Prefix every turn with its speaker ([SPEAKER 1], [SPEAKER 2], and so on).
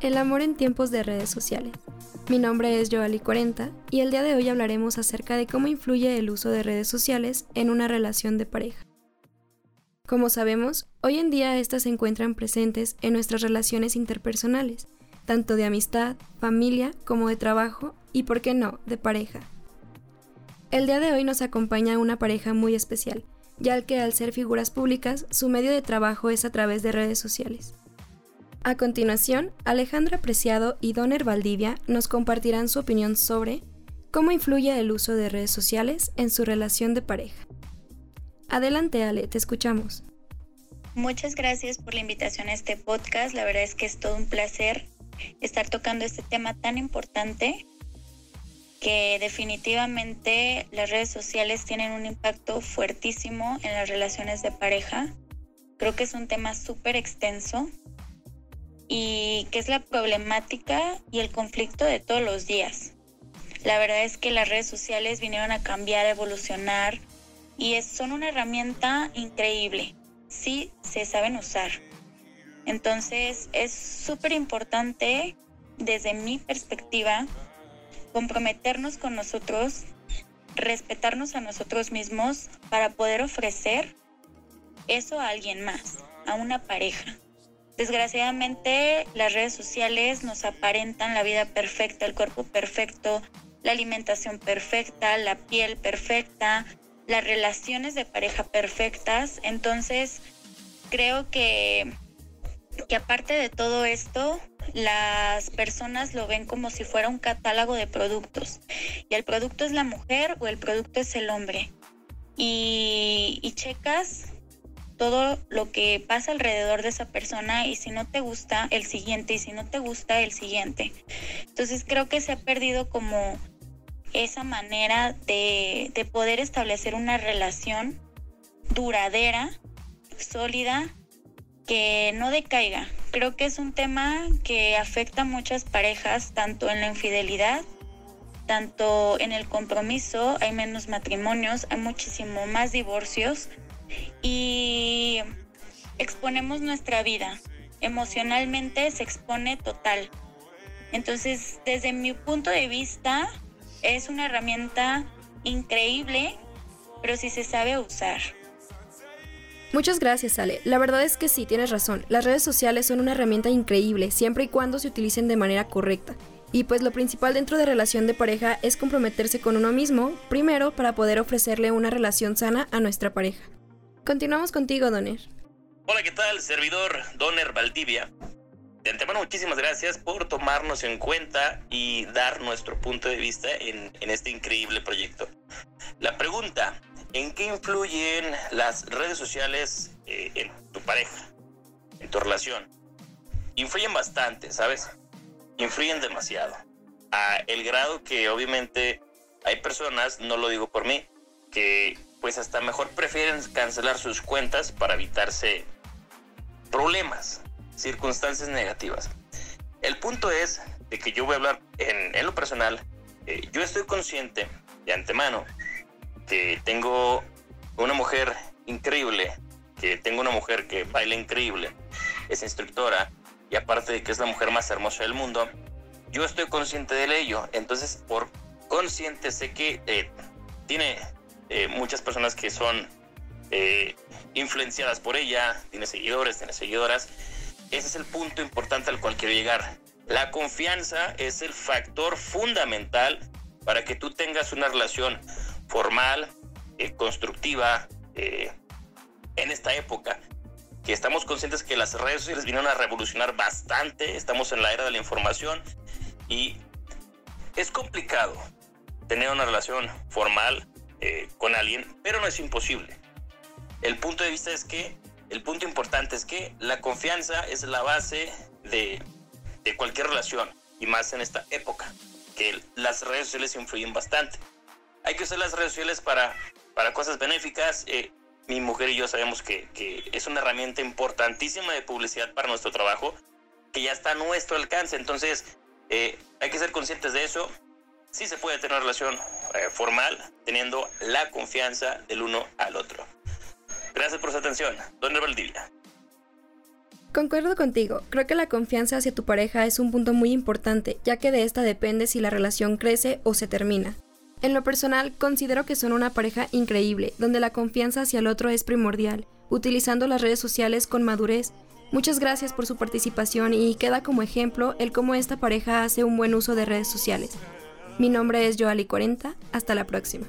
[SPEAKER 1] El amor en tiempos de redes sociales. Mi nombre es Joali40 y el día de hoy hablaremos acerca de cómo influye el uso de redes sociales en una relación de pareja. Como sabemos, hoy en día estas se encuentran presentes en nuestras relaciones interpersonales, tanto de amistad, familia, como de trabajo y, por qué no, de pareja. El día de hoy nos acompaña una pareja muy especial, ya que al ser figuras públicas, su medio de trabajo es a través de redes sociales. A continuación, Alejandra Preciado y Donner Valdivia nos compartirán su opinión sobre cómo influye el uso de redes sociales en su relación de pareja. Adelante, Ale, te escuchamos.
[SPEAKER 2] Muchas gracias por la invitación a este podcast. La verdad es que es todo un placer estar tocando este tema tan importante que definitivamente las redes sociales tienen un impacto fuertísimo en las relaciones de pareja. Creo que es un tema súper extenso y que es la problemática y el conflicto de todos los días. La verdad es que las redes sociales vinieron a cambiar, a evolucionar y son una herramienta increíble si se saben usar. Entonces es súper importante desde mi perspectiva comprometernos con nosotros, respetarnos a nosotros mismos para poder ofrecer eso a alguien más, a una pareja. Desgraciadamente las redes sociales nos aparentan la vida perfecta, el cuerpo perfecto, la alimentación perfecta, la piel perfecta, las relaciones de pareja perfectas. Entonces creo que, que aparte de todo esto, las personas lo ven como si fuera un catálogo de productos. Y el producto es la mujer o el producto es el hombre. Y, y checas todo lo que pasa alrededor de esa persona y si no te gusta el siguiente y si no te gusta el siguiente. Entonces creo que se ha perdido como esa manera de, de poder establecer una relación duradera, sólida, que no decaiga. Creo que es un tema que afecta a muchas parejas, tanto en la infidelidad, tanto en el compromiso, hay menos matrimonios, hay muchísimo más divorcios y exponemos nuestra vida. Emocionalmente se expone total. Entonces, desde mi punto de vista, es una herramienta increíble, pero si se sabe usar.
[SPEAKER 1] Muchas gracias, Ale. La verdad es que sí, tienes razón. Las redes sociales son una herramienta increíble, siempre y cuando se utilicen de manera correcta. Y pues lo principal dentro de relación de pareja es comprometerse con uno mismo, primero para poder ofrecerle una relación sana a nuestra pareja. Continuamos contigo, Donner.
[SPEAKER 3] Hola, ¿qué tal? Servidor Donner Valdivia. De antemano, muchísimas gracias por tomarnos en cuenta y dar nuestro punto de vista en, este increíble proyecto. La pregunta, ¿en qué influyen las redes sociales eh, en tu pareja, en tu relación? Influyen bastante, ¿sabes? Influyen demasiado. A el grado que obviamente hay personas, no lo digo por mí, que pues hasta mejor prefieren cancelar sus cuentas para evitarse problemas, circunstancias negativas. El punto es de que yo voy a hablar en, lo personal. Eh, yo estoy consciente de antemano que tengo una mujer increíble, que tengo una mujer que baila increíble, es instructora y aparte de que es la mujer más hermosa del mundo, yo estoy consciente de ello. Entonces, por consciente sé que eh, tiene eh, muchas personas que son eh, influenciadas por ella, tiene seguidores, tiene seguidoras. Ese es el punto importante al cual quiero llegar. La confianza es el factor fundamental para que tú tengas una relación formal, eh, constructiva, en esta época que estamos conscientes que las redes sociales vinieron a revolucionar bastante, estamos en la era de la información y es complicado tener una relación formal, eh, con alguien, pero no es imposible. El punto de vista es que, el punto importante es que la confianza es la base de, de cualquier relación, y más en esta época, que las redes sociales influyen bastante. Hay que usar las redes sociales para, para cosas benéficas. Eh, mi mujer y yo sabemos que, que, es una herramienta importantísima de publicidad para nuestro trabajo, que ya está a nuestro alcance. Entonces, eh, hay que ser conscientes de eso sí se puede tener una relación eh, formal teniendo la confianza del uno al otro. Gracias por su atención. Don Valdivia.
[SPEAKER 1] Concuerdo contigo, creo que la confianza hacia tu pareja es un punto muy importante, ya que de esta depende si la relación crece o se termina. En lo personal, considero que son una pareja increíble, donde la confianza hacia el otro es primordial, utilizando las redes sociales con madurez. Muchas gracias por su participación y queda como ejemplo el cómo esta pareja hace un buen uso de redes sociales. Mi nombre es Joali40, hasta la próxima.